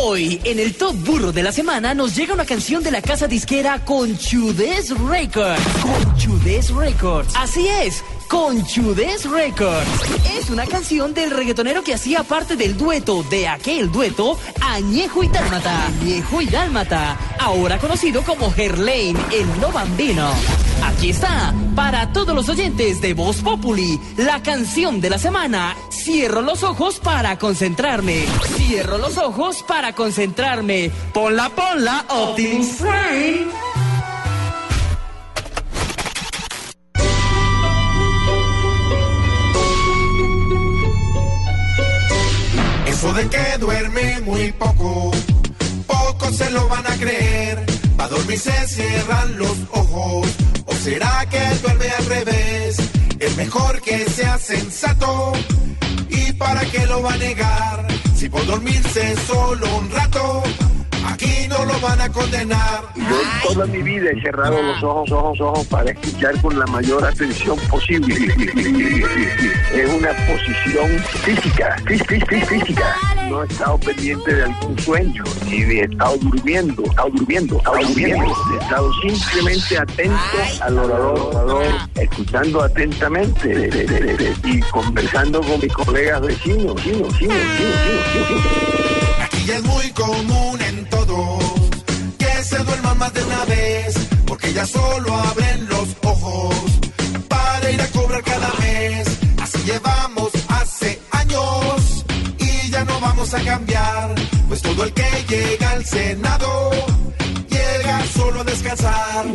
Hoy, en el Top Burro de la Semana, nos llega una canción de la casa disquera Conchudes Records. Conchudes Records. Así es. Conchudes Records. Es una canción del reggaetonero que hacía parte del dueto, de aquel dueto, Añejo y Dálmata. Añejo y Dálmata, ahora conocido como Gerlain, el no bambino. Aquí está, para todos los oyentes de Voz Populi, la canción de la semana. Cierro los ojos para concentrarme. Cierro los ojos para concentrarme. Ponla, ponla, Optimus Prime. Que duerme muy poco, pocos se lo van a creer. Pa' dormir se cierran los ojos, o será que duerme al revés. Es mejor que sea sensato, y para qué lo va a negar. Si por dormirse solo un lo van a condenar. Yo toda mi vida he cerrado los ojos, ojos, ojos para escuchar con la mayor atención posible. Es una posición física, física. No he estado pendiente de algún sueño, ni he estado durmiendo, he estado durmiendo, he estado durmiendo. He estado simplemente atento al orador, orador, escuchando atentamente y conversando con mis colegas vecinos, vecinos, vecinos, vecinos. Aquí es muy común en duerman de una vez, porque ya solo abren los ojos para ir a cobrar cada mes. Así llevamos hace años y ya no vamos a cambiar, pues todo el que llega al Senado llega solo a descansar.